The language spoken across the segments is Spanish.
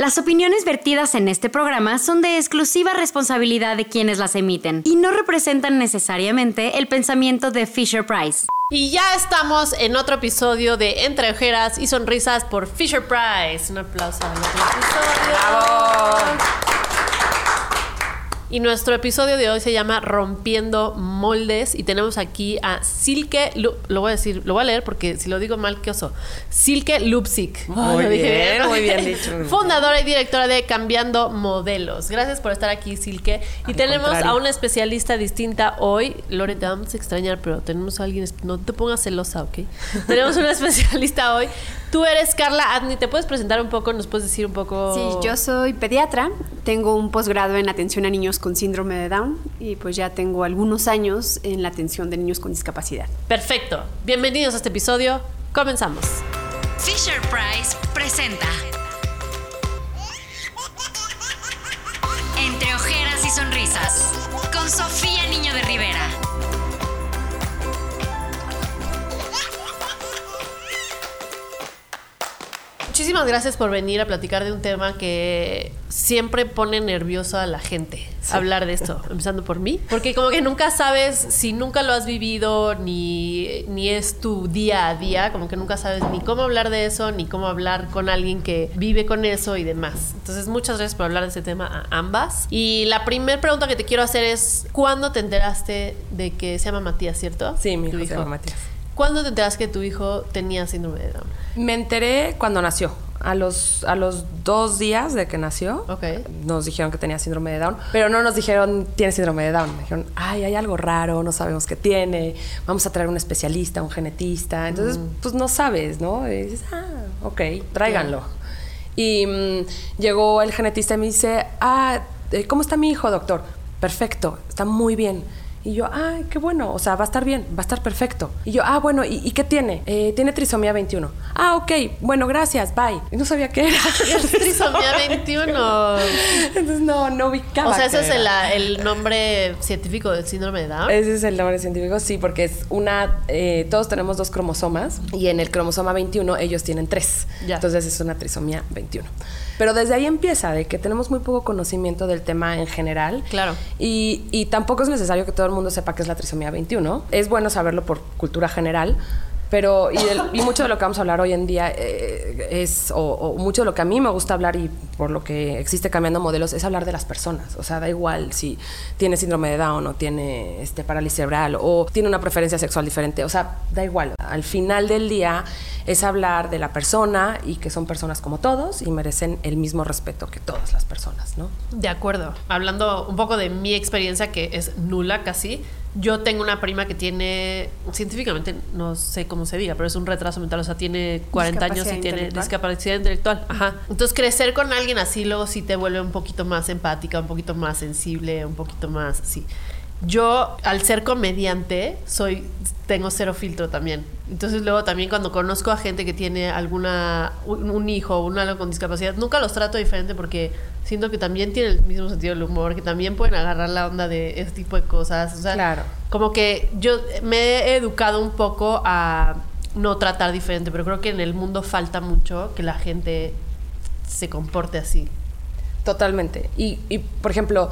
Las opiniones vertidas en este programa son de exclusiva responsabilidad de quienes las emiten y no representan necesariamente el pensamiento de Fisher Price. Y ya estamos en otro episodio de Entre Ojeras y Sonrisas por Fisher Price. Un aplauso al otro episodio. ¡Bravo! Y nuestro episodio de hoy se llama Rompiendo Moldes y tenemos aquí a Silke, Lu- lo voy a decir, lo voy a leer porque si lo digo mal, qué oso. Silke Lupsik. Muy bien, muy bien dicho. Fundadora y directora de Cambiando Modelos. Gracias por estar aquí, Silke. Y Al tenemos contrario. a una especialista distinta hoy. Lore, te vamos a extrañar, pero tenemos a alguien, no te pongas celosa, ¿ok? tenemos una especialista hoy. Tú eres Carla Adni, ¿te puedes presentar un poco? ¿Nos puedes decir un poco? Sí, yo soy pediatra, tengo un posgrado en atención a niños con síndrome de Down y pues ya tengo algunos años en la atención de niños con discapacidad. Perfecto. Bienvenidos a este episodio. Comenzamos. Fisher Price presenta Entre ojeras y sonrisas con Sofía Niño de Rivera. Muchísimas gracias por venir a platicar de un tema que siempre pone nervioso a la gente. Hablar de esto, empezando por mí. Porque como que nunca sabes, si nunca lo has vivido, ni, ni es tu día a día, como que nunca sabes ni cómo hablar de eso, ni cómo hablar con alguien que vive con eso y demás. Entonces, muchas gracias por hablar de este tema a ambas. Y la primera pregunta que te quiero hacer es, ¿cuándo te enteraste de que se llama Matías, cierto? Sí, mi Tu hijo se llama Matías. ¿Cuándo te enteraste que tu hijo tenía síndrome de Down? Me enteré cuando nació. A los, a los dos días de que nació, Ok. nos dijeron que tenía síndrome de Down, pero no nos dijeron tiene síndrome de Down. Me dijeron, ay, hay algo raro, no sabemos qué tiene, vamos a traer un especialista, un genetista. Entonces, pues no sabes, ¿no? Y dices, ah, ok, tráiganlo. Y mm, llegó el genetista y me dice, ah, eh, ¿cómo está mi hijo, doctor? Perfecto, está muy bien. Y yo, ay, qué bueno, o sea, va a estar bien, va a estar perfecto. Y yo, ah, bueno, ¿y, y qué tiene? "Eh, tiene trisomía 21. Ah, ok, bueno, gracias, bye. Y no sabía qué era. Es trisomía 21. Entonces no, no ubicaba. O sea, ese es el, nombre científico del síndrome de Down. Ese es el nombre científico, sí, porque es una. eh, todos tenemos dos cromosomas y en el cromosoma 21 ellos tienen tres. Ya. Entonces es una trisomía 21. Pero desde ahí empieza, de que tenemos muy poco conocimiento del tema en general. Claro. Y, y tampoco es necesario que todo el mundo sepa qué es la trisomía 21. Es bueno saberlo por cultura general. Pero, y, y mucho de lo que vamos a hablar hoy en día eh, es, o, o mucho de lo que a mí me gusta hablar y por lo que existe cambiando modelos, es hablar de las personas. O sea, da igual si tiene síndrome de Down o tiene este, parálisis cerebral o tiene una preferencia sexual diferente. O sea, da igual. Al final del día es hablar de la persona y que son personas como todos y merecen el mismo respeto que todas las personas, ¿no? De acuerdo. Hablando un poco de mi experiencia, que es nula casi. Yo tengo una prima que tiene, científicamente no sé cómo se diga, pero es un retraso mental, o sea, tiene 40 años y tiene discapacidad intelectual. Ajá. Entonces, crecer con alguien así luego sí te vuelve un poquito más empática, un poquito más sensible, un poquito más así. Yo, al ser comediante, soy tengo cero filtro también. Entonces luego también cuando conozco a gente que tiene alguna un, un hijo o un algo con discapacidad, nunca los trato diferente porque siento que también tienen el mismo sentido del humor, que también pueden agarrar la onda de ese tipo de cosas. O sea, Claro. como que yo me he educado un poco a no tratar diferente, pero creo que en el mundo falta mucho que la gente se comporte así. Totalmente. Y, y, por ejemplo,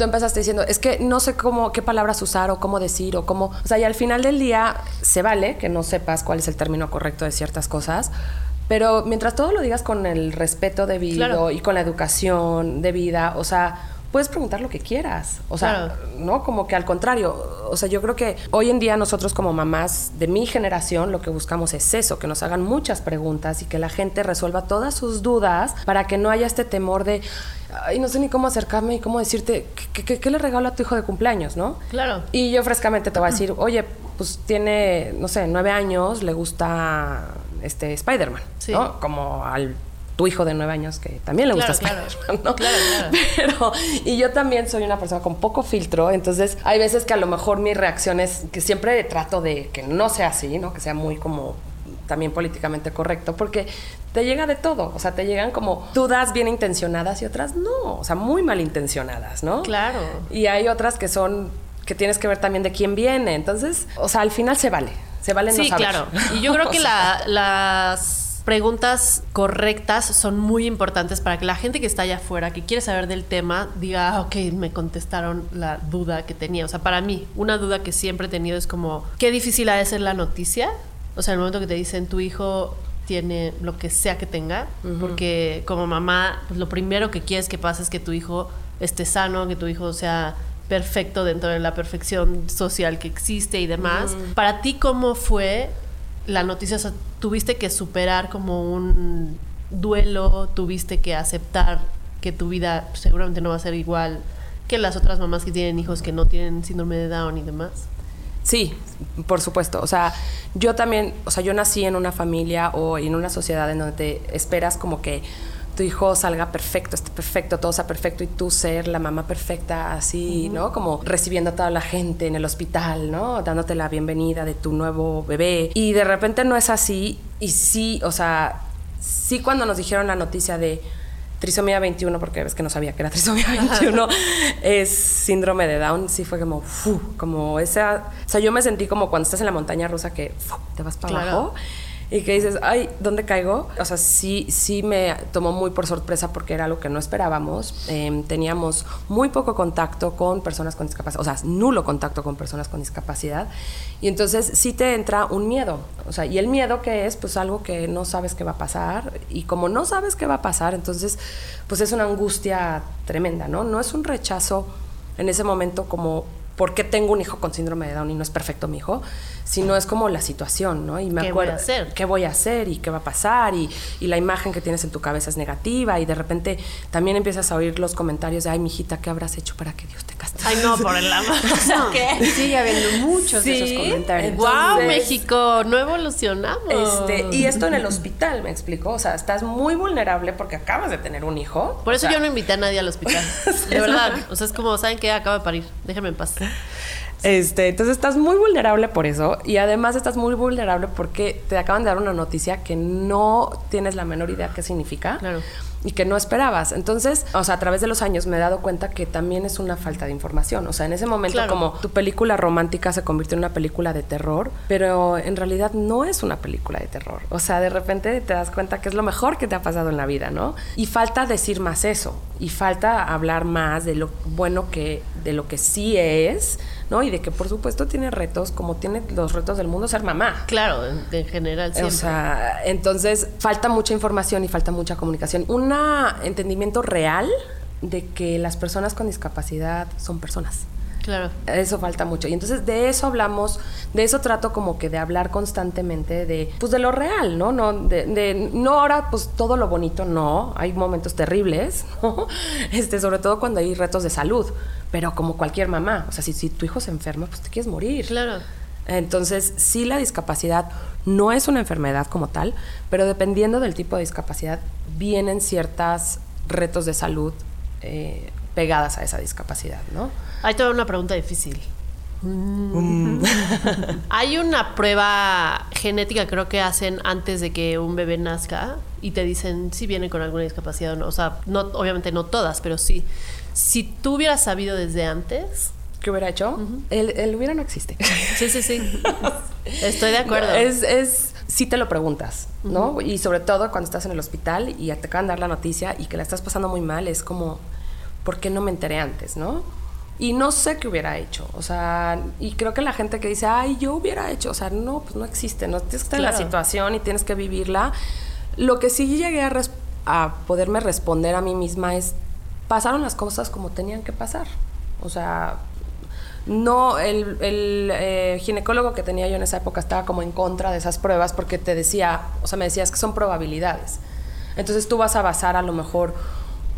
tú empezaste diciendo, es que no sé cómo, qué palabras usar o cómo decir o cómo... O sea, y al final del día se vale que no sepas cuál es el término correcto de ciertas cosas, pero mientras todo lo digas con el respeto debido Claro. y con la educación debida, o sea, puedes preguntar lo que quieras. O sea, Claro. ¿no? Como que al contrario, o sea, yo creo que hoy en día nosotros como mamás de mi generación lo que buscamos es eso, que nos hagan muchas preguntas y que la gente resuelva todas sus dudas para que no haya este temor de, ay, no sé ni cómo acercarme y cómo decirte, ¿qué, qué- qué le regalo a tu hijo de cumpleaños, no? Claro. Y yo frescamente te voy a decir, oye, pues tiene, no sé, nueve años, le gusta este Spider-Man, Sí. ¿no? Como al tu hijo de nueve años que también le gusta Claro, claro. Spider-Man, ¿no? Claro, claro. Pero, y yo también soy una persona con poco filtro, entonces hay veces que a lo mejor mi reacción es que siempre trato de que no sea así, ¿no? Que sea muy como también políticamente correcto, porque te llega de todo, o sea, te llegan como dudas bien intencionadas y otras no, o sea, muy malintencionadas, ¿no? Claro. Y hay otras que son que tienes que ver también de quién viene, entonces, o sea, al final se vale, se vale no Sí, saber. claro. Y yo creo que la- las preguntas correctas son muy importantes para que la gente que está allá afuera, que quiere saber del tema, diga, ah, ok, me contestaron la duda que tenía. O sea, para mí, una duda que siempre he tenido es como, qué difícil ha de ser la noticia. O sea, el momento que te dicen, tu hijo tiene lo que sea que tenga, porque como mamá, pues, lo primero que quieres que pase es que tu hijo esté sano, que tu hijo sea perfecto dentro de la perfección social que existe y demás. Para ti, ¿cómo fue la noticia? O sea, ¿tuviste que superar como un duelo? ¿Tuviste que aceptar que tu vida seguramente no va a ser igual que las otras mamás que tienen hijos que no tienen síndrome de Down y demás? Sí, por supuesto. O sea, yo también, o sea, yo nací en una familia o en una sociedad en donde te esperas como que tu hijo salga perfecto, esté perfecto, todo sea perfecto y tú ser la mamá perfecta, así, ¿no? Como recibiendo a toda la gente en el hospital, ¿no? Dándote la bienvenida de tu nuevo bebé. Y de repente no es así. Y sí, o sea, sí cuando nos dijeron la noticia de trisomía 21, porque ves que no sabía que era trisomía 21, es síndrome de Down, sí fue como, como esa, o sea, yo me sentí como cuando estás en la montaña rusa que te vas para abajo y que dices, ay, ¿dónde caigo? O sea, sí, sí me tomó muy por sorpresa porque era algo que no esperábamos. Em, teníamos muy poco contacto con personas con discapacidad, o sea, nulo contacto con personas con discapacidad. Y entonces sí te entra un miedo. O sea, y el miedo que es, pues algo que no sabes qué va a pasar. Y como no sabes qué va a pasar, entonces, pues es una angustia tremenda, ¿no? No es un rechazo en ese momento como por qué tengo un hijo con síndrome de Down y no es perfecto mi hijo, sino es como la situación, ¿no? Y me ¿Qué acuerdo, voy a hacer? ¿Qué voy a hacer? ¿Y qué va a pasar? Y, y, la imagen que tienes en tu cabeza es negativa y de repente también empiezas a oír los comentarios de, ay, mijita, ¿qué habrás hecho para que Dios te Ay, no, por el amor. no, ¿Qué? Sigue habiendo muchos de esos comentarios. ¡Wow, Entonces, México! No evolucionamos. Este, y esto en el hospital, me explico. O sea, estás muy vulnerable porque acabas de tener un hijo. Por eso o sea, yo no invité a nadie al hospital. de verdad. O sea, es como, ¿saben qué? Acabo de parir. Déjenme en paz. Este, entonces estás muy vulnerable por eso y además estás muy vulnerable porque te acaban de dar una noticia que no tienes la menor idea qué significa Claro. Y que no esperabas. Entonces, o sea, a través de los años me he dado cuenta que también es una falta de información. O sea, en ese momento Claro. como tu película romántica se convirtió en una película de terror, pero en realidad no es una película de terror. O sea, de repente te das cuenta que es lo mejor que te ha pasado en la vida, ¿no? Y falta decir más eso y falta hablar más de lo bueno que de lo que sí es, ¿no? Y de que por supuesto tiene retos como tiene los retos del mundo ser mamá. Claro, en, en general siempre. O sea, entonces falta mucha información y falta mucha comunicación. Un entendimiento real de que las personas con discapacidad son personas. Claro. Eso falta mucho. Y entonces de eso hablamos, de eso trato como que de hablar constantemente de, pues de lo real, ¿no? No, de, de- no ahora pues todo lo bonito, no. Hay momentos terribles, ¿no? Este, sobre todo cuando hay retos de salud. Pero como cualquier mamá, o sea, si, si tu hijo se enferma, pues te quieres morir. Claro. Entonces, sí la discapacidad no es una enfermedad como tal, pero dependiendo del tipo de discapacidad, vienen ciertos retos de salud eh, pegadas a esa discapacidad, ¿no? Hay toda una pregunta difícil. Hay una prueba genética, creo que hacen antes de que un bebé nazca y te dicen si viene con alguna discapacidad o no. O sea, no, obviamente no todas, pero sí. Si tú hubieras sabido desde antes. ¿Qué hubiera hecho? el, el hubiera no existe. Sí, sí, sí. Estoy de acuerdo. Es, es, sí te lo preguntas, ¿no? Y sobre todo cuando estás en el hospital y te acaban de dar la noticia y que la estás pasando muy mal, es como, ¿por qué no me enteré antes, no? Y no sé qué hubiera hecho, o sea, y creo que la gente que dice, ay, yo hubiera hecho, o sea, no, pues no existe, no tienes que estar en la Claro. situación y tienes que vivirla. Lo que sí llegué a, a poderme responder a mí misma es, pasaron las cosas como tenían que pasar, o sea, no, el, el, eh, ginecólogo que tenía yo en esa época estaba como en contra de esas pruebas porque te decía, o sea, me decías que son probabilidades. Entonces tú vas a basar a lo mejor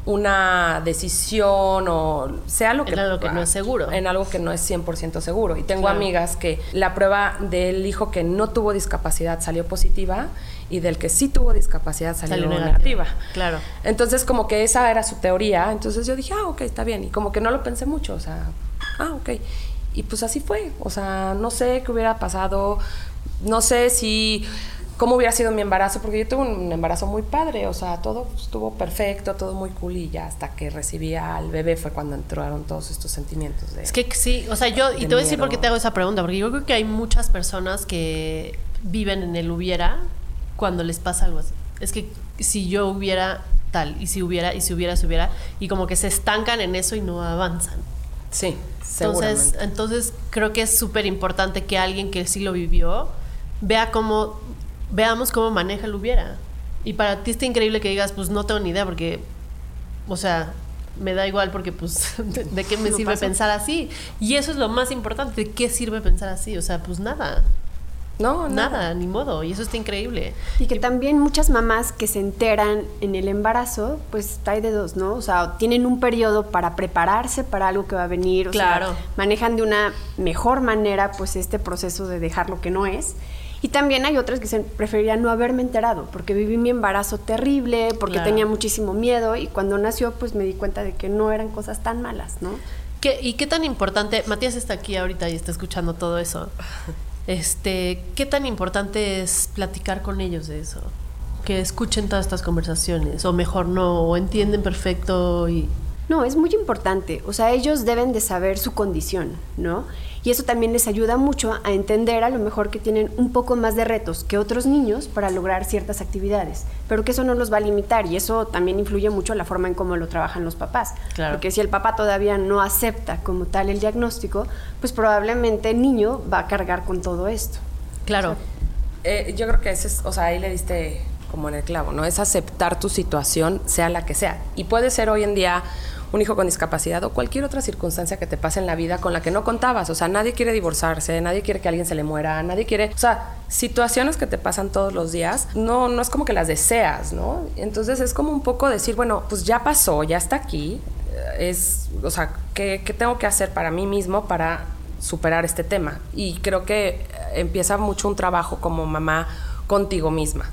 una decisión o sea lo que... En algo que no es seguro. En algo que no es 100% seguro. Y tengo Claro. amigas que la prueba del hijo que no tuvo discapacidad salió positiva y del que sí tuvo discapacidad salió, Salió negativa. negativa. Claro. Entonces, como que esa era su teoría. Entonces yo dije, ah, ok, está bien. Y como que no lo pensé mucho, o sea, ah, ok. Y pues así fue. O sea, no sé qué hubiera pasado. No sé si. cómo hubiera sido mi embarazo, porque yo tuve un embarazo muy padre. O sea, todo estuvo perfecto, todo muy cool. Y ya hasta que recibí al bebé fue cuando entraron todos estos sentimientos de. Es que sí, o sea, yo, y te voy a decir por qué te hago esa pregunta, porque yo creo que hay muchas personas que viven en el hubiera cuando les pasa algo así. es que si yo hubiera tal, y si hubiera, y si hubiera, si hubiera, y como que se estancan en eso y no avanzan. Sí, Entonces, entonces creo que es súper importante que alguien que sí lo vivió vea cómo, veamos cómo maneja el hubiera. Y para ti está increíble que digas, pues no tengo ni idea, porque, o sea, me da igual porque, pues, ¿de, de qué me No sirve pensar así? Y eso es lo más importante, ¿de qué sirve pensar así? O sea, pues nada, no, nada, ni modo. Y eso está increíble. Y que también muchas mamás que se enteran en el embarazo, pues hay de dos, ¿no? O sea, tienen un periodo para prepararse para algo que va a venir, o Claro. sea, manejan de una mejor manera pues este proceso de dejar lo que no es. Y también hay otras que se preferirían no haberme enterado, porque viví mi embarazo terrible, porque Claro. tenía muchísimo miedo y cuando nació pues me di cuenta de que no eran cosas tan malas, ¿no? ¿Qué- ¿Y qué tan importante? Matías está aquí ahorita y está escuchando todo eso. Este, ¿qué tan importante es platicar con ellos de eso? Que escuchen todas estas conversaciones, o mejor no, o entienden perfecto y. No, es muy importante. O sea, ellos deben de saber su condición, ¿no? Y eso también les ayuda mucho a entender a lo mejor que tienen un poco más de retos que otros niños para lograr ciertas actividades, pero que eso no los va a limitar y eso también influye mucho la forma en cómo lo trabajan los papás. Claro. Porque si el papá todavía no acepta como tal el diagnóstico, pues probablemente el niño va a cargar con todo esto. Claro. Eh, yo creo que ese es, o sea, ahí le diste como en el clavo, ¿no? Es aceptar tu situación, sea la que sea. Y puede ser hoy en día un hijo con discapacidad o cualquier otra circunstancia que te pase en la vida con la que no contabas. O sea, nadie quiere divorciarse, nadie quiere que alguien se le muera, nadie quiere. O sea, situaciones que te pasan todos los días, no, no es como que las deseas, ¿no? Entonces es como un poco decir, bueno, pues ya pasó, ya está aquí. eh, Es, o sea, ¿qué, qué tengo que hacer para mí mismo para superar este tema? Y creo que eh, empieza mucho un trabajo como mamá contigo misma.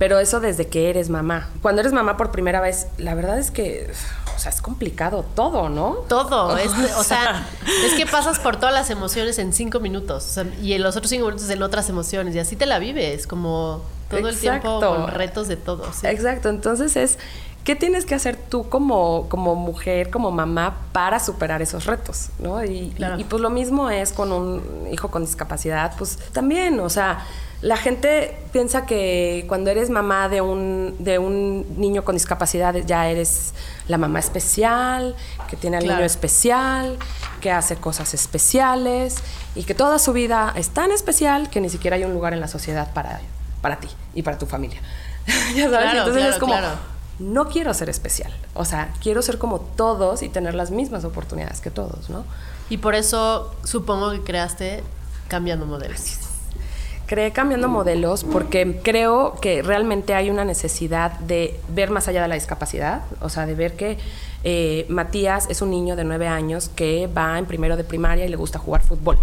Pero eso desde que eres mamá. Cuando eres mamá por primera vez, la verdad es que, o sea, es complicado todo, ¿no? Todo. Es, o sea, es que pasas por todas las emociones en cinco minutos. o sea, y en los otros cinco minutos en otras emociones. Y así te la vives, como todo el tiempo con retos de todo. sí. Exacto, entonces es, ¿qué tienes que hacer tú como, como mujer, como mamá, para superar esos retos? ¿no? Y, Claro. y, y, pues lo mismo es con un hijo con discapacidad, pues también, o sea, la gente piensa que cuando eres mamá de un, de un niño con discapacidad ya eres la mamá especial, que tiene al Claro. niño especial, que hace cosas especiales y que toda su vida es tan especial que ni siquiera hay un lugar en la sociedad para, para ti y para tu familia. ya sabes, Claro, entonces claro, es como, no quiero ser especial. O sea, quiero ser como todos y tener las mismas oportunidades que todos, ¿no? Y por eso supongo que creaste Cambiando Modelos. Creé cambiando modelos porque creo que realmente hay una necesidad de ver más allá de la discapacidad, o sea, de ver que eh, Matías es un niño de nueve años que va en primero de primaria y le gusta jugar fútbol.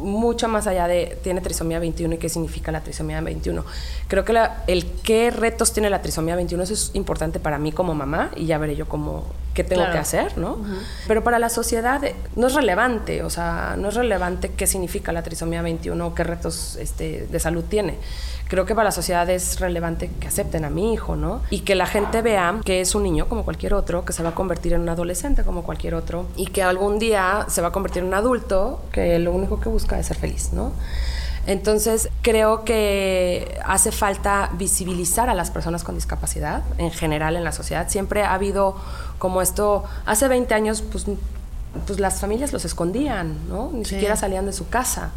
Mucho más allá de tiene trisomía 21 y qué significa la trisomía 21. Creo que la- el qué retos tiene la trisomía 21 eso es importante para mí como mamá y ya veré yo cómo qué tengo Claro. que hacer, ¿no? Pero para la sociedad eh, no es relevante, o sea, no es relevante qué significa la trisomía 21 o qué retos este, de salud tiene. Creo que para la sociedad es relevante que acepten a mi hijo, ¿no? Y que la gente vea que es un niño como cualquier otro, que se va a convertir en un adolescente como cualquier otro y que algún día se va a convertir en un adulto que lo único que busca es ser feliz, ¿no? Entonces, creo que hace falta visibilizar a las personas con discapacidad en general en la sociedad. Siempre ha habido como esto, hace 20 años, pues, pues las familias los escondían, ¿no? Ni Sí. siquiera salían de su casa.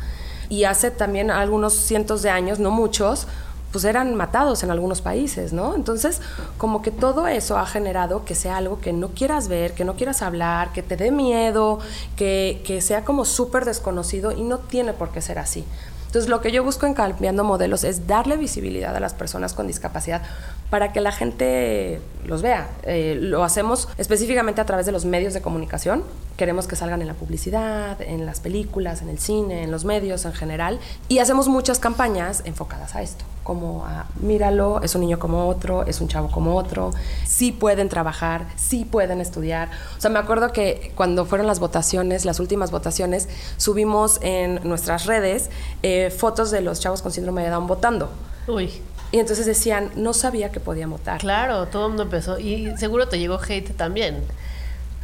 Y hace también algunos cientos de años, no muchos, pues eran matados en algunos países, ¿no? Entonces, como que todo eso ha generado que sea algo que no quieras ver, que no quieras hablar, que te dé miedo, que, que sea como súper desconocido y no tiene por qué ser así. Entonces, lo que yo busco en Cambiando Modelos es darle visibilidad a las personas con discapacidad para que la gente los vea. Eh, lo hacemos específicamente a través de los medios de comunicación. Queremos que salgan en la publicidad, en las películas, en el cine, en los medios en general. Y hacemos muchas campañas enfocadas a esto, como a, míralo, es un niño como otro, es un chavo como otro, sí pueden trabajar, sí pueden estudiar. O sea, me acuerdo que cuando fueron las votaciones, las últimas votaciones, subimos en nuestras redes eh, fotos de los chavos con síndrome de Down votando. Uy, Y entonces decían, no sabía que podían votar. claro, todo el mundo empezó. Y seguro te llegó hate también.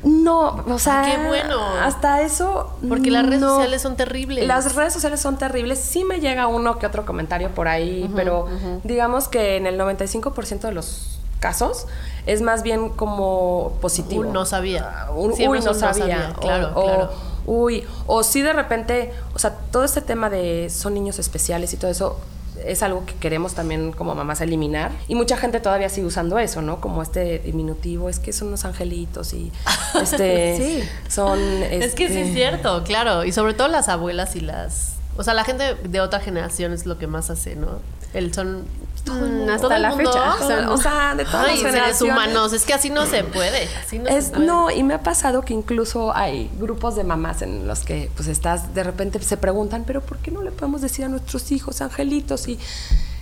No, o sea, qué bueno. Hasta eso. Porque las redes no. sociales son terribles. Las redes sociales son terribles. Sí me llega uno que otro comentario por ahí, pero digamos que en el 95% de los casos es más bien como positivo. Un no sabía. Ah, un- uy, no no sabía. sabía. O- Claro, o, claro. Uy, o sí de repente, o sea, todo este tema de son niños especiales y todo eso es algo que queremos también como mamás eliminar. Y mucha gente todavía sigue usando eso, ¿no? Como este diminutivo, es que son unos angelitos y este Sí. son Es que sí este, es cierto, claro. Y sobre todo las abuelas y las... O sea, la gente de otra generación es lo que más hace, ¿no? El son... Mm, hasta todo la mundo. fecha. O sea, o sea, de todas Ay, las seres generaciones. humanos. Es que así no se puede. Así no Es- se puede. no, y me ha pasado que incluso hay grupos de mamás en los que pues estás, de repente se preguntan, pero ¿por qué no le podemos decir a nuestros hijos angelitos? Y,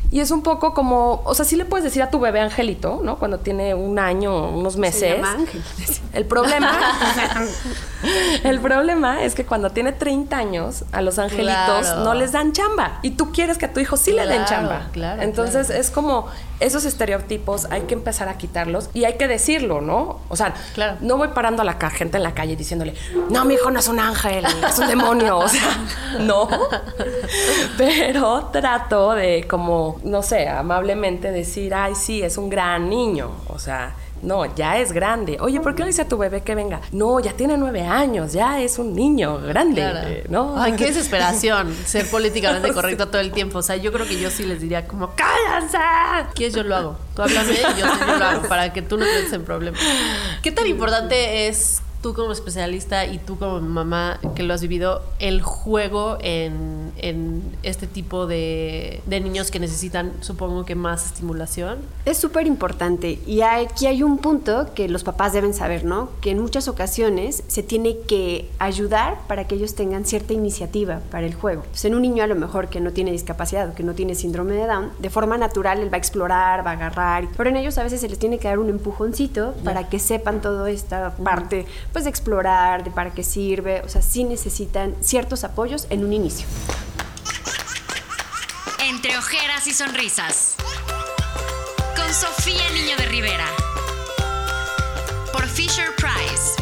y es un poco como, o sea, sí le puedes decir a tu bebé angelito, ¿no? Cuando tiene un año, unos meses. llama Ángel. El problema, el problema es que cuando tiene 30 años, a los angelitos Claro. no les dan chamba. Y tú quieres que a tu hijo sí le den chamba. claro, Entonces es como esos estereotipos hay que empezar a quitarlos y hay que decirlo, ¿no? O sea, Claro. no voy parando a la gente en la calle diciéndole, no, mi hijo no es un ángel, es un demonio. O sea, no. Pero trato de, como, no sé, amablemente decir, ay, sí, es un gran niño. O sea, no, ya es grande. Oye, ¿por qué le dice a tu bebé que venga? No, ya tiene nueve años, ya es un niño grande, Claro. eh, ¿no? Ay, qué desesperación ser políticamente correcto todo el tiempo. O sea, yo creo que yo sí les diría como, ¡cállense! ¿Quieres? Yo lo hago. Tú háblame y yo sí yo lo hago para que tú no te metas en problemas. ¿Qué tan importante es tú como especialista y tú como mamá que lo has vivido, el juego en, en este tipo de, de niños que necesitan, supongo que más estimulación? Es súper importante y aquí hay un punto que los papás deben saber, ¿no? Que en muchas ocasiones se tiene que ayudar para que ellos tengan cierta iniciativa para el juego. Entonces, en un niño a lo mejor que no tiene discapacidad o que no tiene síndrome de Down, de forma natural él va a explorar, va a agarrar, pero en ellos a veces se les tiene que dar un empujoncito para que sepan toda esta parte, pues de explorar, de para qué sirve, o sea, sí necesitan ciertos apoyos en un inicio. Entre ojeras y sonrisas. Con Sofía Niño de Rivera. Por Fisher Price.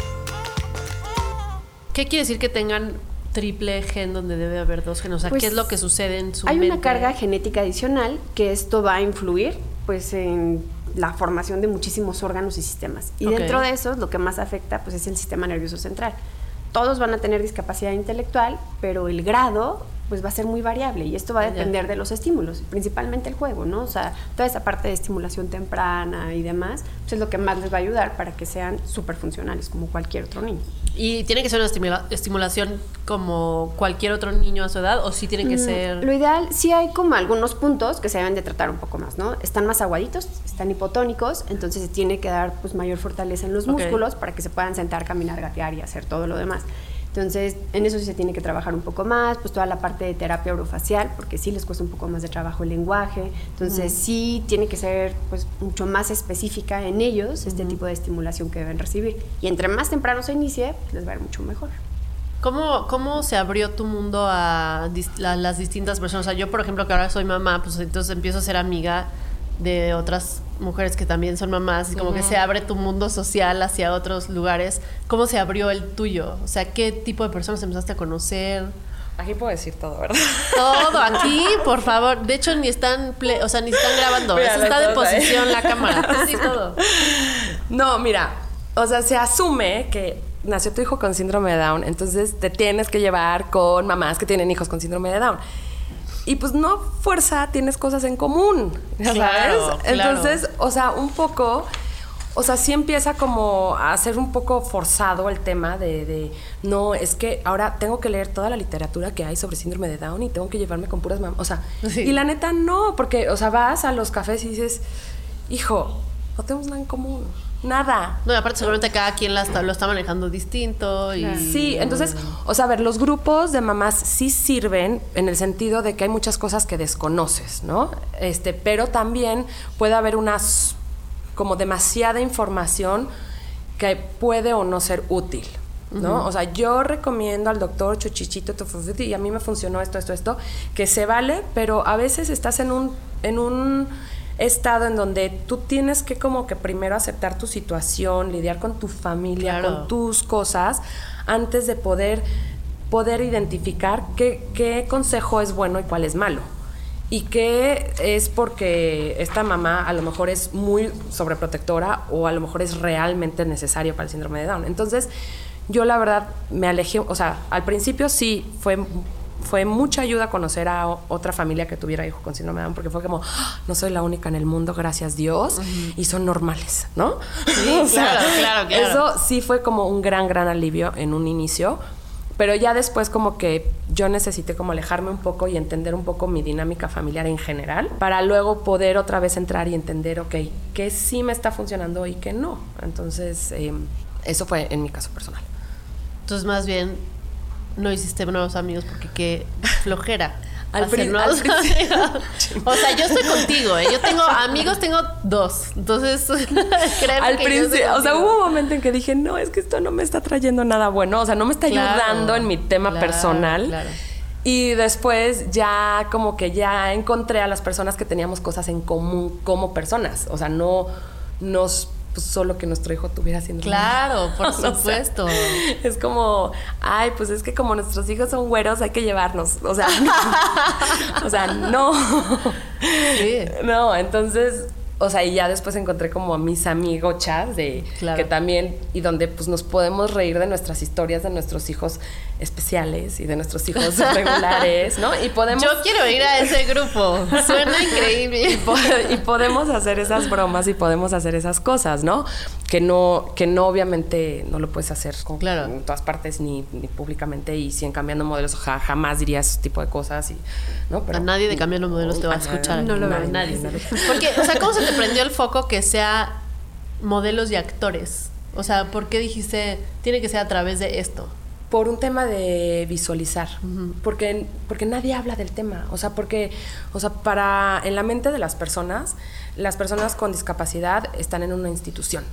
¿Qué quiere decir que tengan triple gen donde debe haber dos genes? O sea, Pues, ¿qué es lo que sucede en su Hay mente? una carga genética adicional que esto va a influir pues en la formación de muchísimos órganos y sistemas. Y dentro de eso lo que más afecta pues es el sistema nervioso central. Todos van a tener discapacidad intelectual, pero el grado pues va a ser muy variable y esto va a depender de los estímulos, principalmente el juego, ¿no? O sea, toda esa parte de estimulación temprana y demás, pues es lo que más les va a ayudar para que sean súper funcionales como cualquier otro niño. ¿Y tiene que ser una estimula- estimulación como cualquier otro niño a su edad o sí tiene que Mm, ser... Lo ideal, sí hay como algunos puntos que se deben de tratar un poco más, ¿no? Están más aguaditos, están hipotónicos, entonces se tiene que dar pues mayor fortaleza en los músculos para que se puedan sentar, caminar, gatear y hacer todo lo demás. Entonces, en eso sí se tiene que trabajar un poco más, pues toda la parte de terapia orofacial, porque sí les cuesta un poco más de trabajo el lenguaje. Entonces, sí tiene que ser pues mucho más específica en ellos este tipo de estimulación que deben recibir. Y entre más temprano se inicie, pues, les va a ir mucho mejor. ¿Cómo, ¿Cómo se abrió tu mundo a las distintas personas? O sea, yo, por ejemplo, que ahora soy mamá, pues entonces empiezo a ser amiga de otras mujeres que también son mamás y como que se abre tu mundo social hacia otros lugares. ¿Cómo se abrió el tuyo? O sea, ¿qué tipo de personas empezaste a conocer? Aquí puedo decir todo, ¿verdad? Todo aquí, por favor. De hecho, ni están, ple- o sea, ni están grabando. Eso está de ahí. posición la cámara. Sí, todo. No, mira, o sea, se asume que nació tu hijo con síndrome de Down, entonces te tienes que llevar con mamás que tienen hijos con síndrome de Down. Y pues no fuerza, tienes cosas en común, ¿ya Claro, ¿sabes? claro. Entonces, o sea, un poco, o sea, sí empieza como a ser un poco forzado el tema de, de, no, es que ahora tengo que leer toda la literatura que hay sobre síndrome de Down y tengo que llevarme con puras mamás, o sea, Sí. y la neta no, porque, o sea, vas a los cafés y dices, hijo, no tenemos nada en común, nada. No, y aparte seguramente cada quien la está- lo está manejando distinto y... Sí, entonces, o sea, a ver, los grupos de mamás sí sirven en el sentido de que hay muchas cosas que desconoces, ¿no? Este, pero también puede haber unas como demasiada información que puede o no ser útil. ¿No? O sea, yo recomiendo al doctor Chuchichito Tofufuti y a mí me funcionó esto, esto, esto, que se vale, pero a veces estás en un, en un estado en donde tú tienes que como que primero aceptar tu situación, lidiar con tu familia, Claro. con tus cosas, antes de poder, poder identificar qué, qué consejo es bueno y cuál es malo. Y qué es porque esta mamá a lo mejor es muy sobreprotectora o a lo mejor es realmente necesario para el síndrome de Down. Entonces, yo la verdad me alejé, o sea, al principio sí fue fue mucha ayuda conocer a o- otra familia que tuviera hijo con síndrome de Down porque fue como "Ah, no soy la única en el mundo gracias Dios y son normales no Sí, claro, claro, claro. eso sí fue como un gran gran alivio en un inicio pero ya después como que yo necesité como alejarme un poco y entender un poco mi dinámica familiar en general para luego poder otra vez entrar y entender ok qué sí me está funcionando y qué no. Entonces eh, eso fue en mi caso personal. Entonces, más bien, no hiciste nuevos amigos porque qué flojera. Al principio- o sea, yo estoy contigo, ¿eh? Yo tengo amigos, tengo dos. Entonces, créeme Al principio, o sea, hubo un momento en que dije, no, es que esto no me está trayendo nada bueno, o sea, no me está Claro, ayudando en mi tema claro, personal. claro. Y después ya como que ya encontré a las personas que teníamos cosas en común como personas, o sea, no nos pues, solo que nuestro hijo tuviera síndrome. Claro, por O sea, supuesto. es como, ay, pues es que como nuestros hijos son güeros, hay que llevarnos. O sea, o sea, no. Sí. No, entonces, o sea, y ya después encontré como a mis amigochas de Claro. que también, y donde pues nos podemos reír de nuestras historias, de nuestros hijos especiales y de nuestros hijos regulares, ¿no? Y podemos. Yo quiero ir a ese grupo. Suena increíble. po- y podemos hacer esas bromas y podemos hacer esas cosas, ¿no? Que no, que no obviamente no lo puedes hacer con- Claro. en todas partes ni, ni públicamente y si en cambiando modelos ja- jamás dirías ese tipo de cosas y no a nadie de cambiando modelos te va a escuchar. no lo veo. nadie. Porque, o sea, ¿cómo se te prendió el foco que sea modelos y actores? O sea, ¿por qué dijiste tiene que ser a través de esto? por un tema de visualizar, porque, porque nadie habla del tema, o sea, porque, o sea, para, en la mente de las personas, las personas con discapacidad están en una institución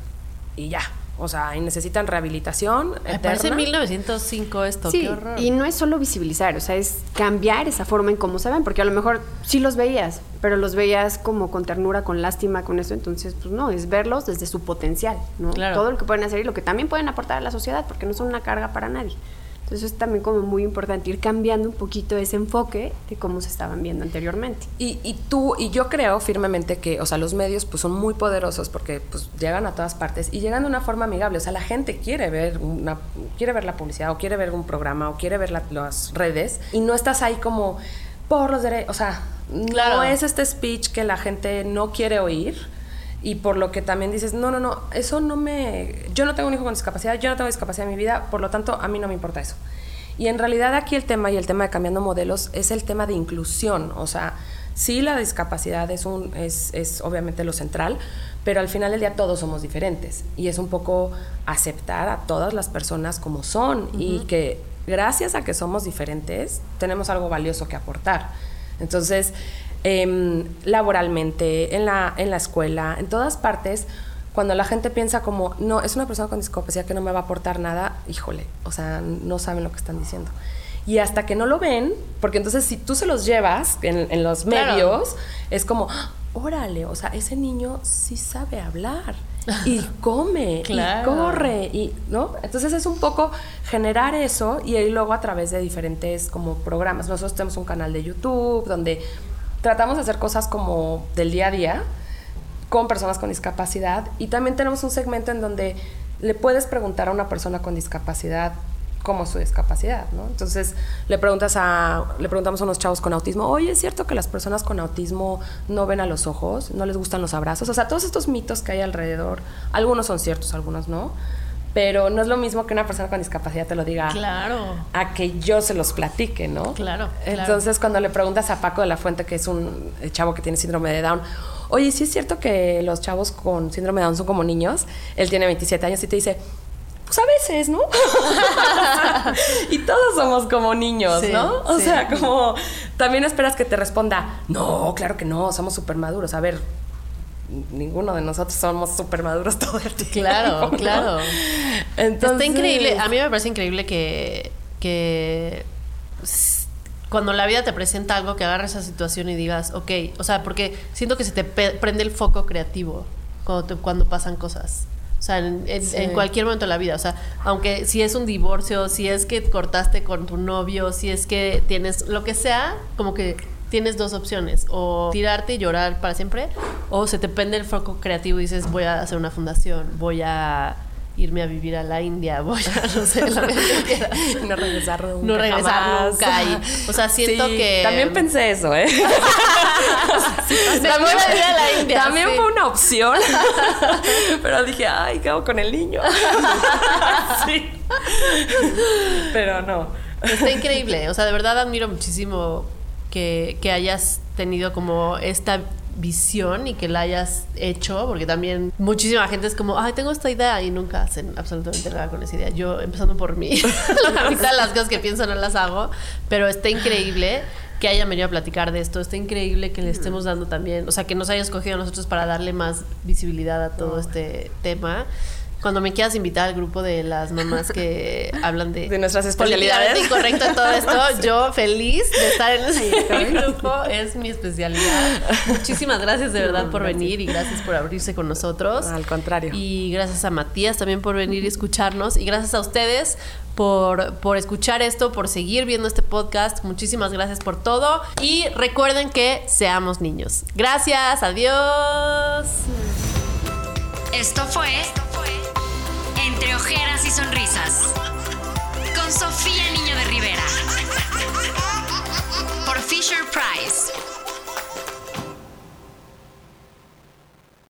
y ya, o sea, y necesitan rehabilitación Me parece eterna. 1905 esto, Sí, qué horror. y no es solo visibilizar, o sea, es cambiar esa forma en cómo se ven, porque a lo mejor sí los veías, pero los veías como con ternura, con lástima, con eso, entonces, pues no, es verlos desde su potencial, ¿no? Claro. Todo lo que pueden hacer y lo que también pueden aportar a la sociedad, porque no son una carga para nadie. Entonces es también como muy importante ir cambiando un poquito ese enfoque de cómo se estaban viendo anteriormente. Y, y tú, y yo creo firmemente que, o sea, los medios pues son muy poderosos porque pues llegan a todas partes y llegan de una forma amigable. O sea, la gente quiere ver una, quiere ver la publicidad o quiere ver un programa o quiere ver la- las redes y no estás ahí como por los derechos, o sea, Claro. no es este speech que la gente no quiere oír y por lo que también dices, no, no, no, eso no me, yo no tengo un hijo con discapacidad, yo no tengo discapacidad en mi vida, por lo tanto a mí no me importa eso. Y en realidad aquí el tema y el tema de cambiando modelos es el tema de inclusión, o sea, sí la discapacidad es, un, es, es obviamente lo central, pero al final del día todos somos diferentes y es un poco aceptar a todas las personas como son y que gracias a que somos diferentes tenemos algo valioso que aportar. Entonces, em, laboralmente, en la, en la escuela, en todas partes, cuando la gente piensa como, no, es una persona con discapacidad que no me va a aportar nada, híjole, o sea, no saben lo que están diciendo. Y hasta que no lo ven, porque entonces si tú se los llevas en, en los Claro. medios, es como, "Ah, órale, o sea, ese niño sí sabe hablar y come Claro. y corre y, ¿no? Entonces es un poco generar eso y ahí luego a través de diferentes como programas. Nosotros tenemos un canal de YouTube donde tratamos de hacer cosas como del día a día con personas con discapacidad y también tenemos un segmento en donde le puedes preguntar a una persona con discapacidad cómo es su discapacidad, ¿no? Entonces le preguntas a, le preguntamos a unos chavos con autismo, oye, ¿es cierto que las personas con autismo no ven a los ojos, no les gustan los abrazos? O sea, todos estos mitos que hay alrededor, algunos son ciertos, algunos no, pero no es lo mismo que una persona con discapacidad te lo diga Claro. a que yo se los platique, ¿no? Claro, claro. Entonces, cuando le preguntas a Paco de la Fuente, que es un eh, chavo que tiene síndrome de Down, oye, ¿sí es cierto que los chavos con síndrome de Down son como niños? Él tiene 27 años y te dice, pues a veces, ¿no? y todos somos como niños, Sí, ¿no? O sí. sea, como también esperas que te responda, no, claro que no, somos súper maduros. A ver, ninguno de nosotros somos súper maduros todo el tiempo. Claro, ¿no? claro. Entonces, Está increíble. A mí me parece increíble que, que cuando la vida te presenta algo, que agarres esa situación y digas, ok, o sea, porque siento que se te prende el foco creativo cuando, te- cuando pasan cosas. O sea, en, en- Sí. en cualquier momento de la vida. O sea, aunque si es un divorcio, si es que cortaste con tu novio, si es que tienes lo que sea, como que tienes dos opciones. O tirarte y llorar para siempre, o se te prende el foco creativo y dices, voy a hacer una fundación, voy a irme a vivir a la India, voy a, no sé, lo que. No regresar nunca. No regresar jamás. nunca. y- o sea, siento Sí, que. También pensé eso, ¿eh? Me voy a vivir a la India. También sí. fue una opción. Pero dije, ay, ¿qué hago con el niño? sí. Pero no. Está increíble. O sea, de verdad admiro muchísimo que, que hayas tenido como esta visión y que la hayas hecho, porque también muchísima gente es como, ay, tengo esta idea y nunca hacen absolutamente nada con esa idea. Yo, empezando por mí, la mitad de las cosas que pienso no las hago, pero está increíble que hayan venido a platicar de esto, está increíble que le estemos dando también, o sea, que nos hayas escogido a nosotros para darle más visibilidad a todo este tema. Cuando me quieras invitar al grupo de las mamás que hablan de, De nuestras especialidades. en todo esto, yo feliz de estar en ese grupo, es mi especialidad. Muchísimas gracias de verdad por venir y gracias por abrirse con nosotros. Al contrario. Y gracias a Matías también por venir y escucharnos. Y gracias a ustedes por, por escuchar esto, por seguir viendo este podcast. Muchísimas gracias por todo. Y recuerden que seamos niños. Gracias, adiós. Esto fue ojeras y sonrisas. Con Sofía Niño de Rivera. Por Fisher Price.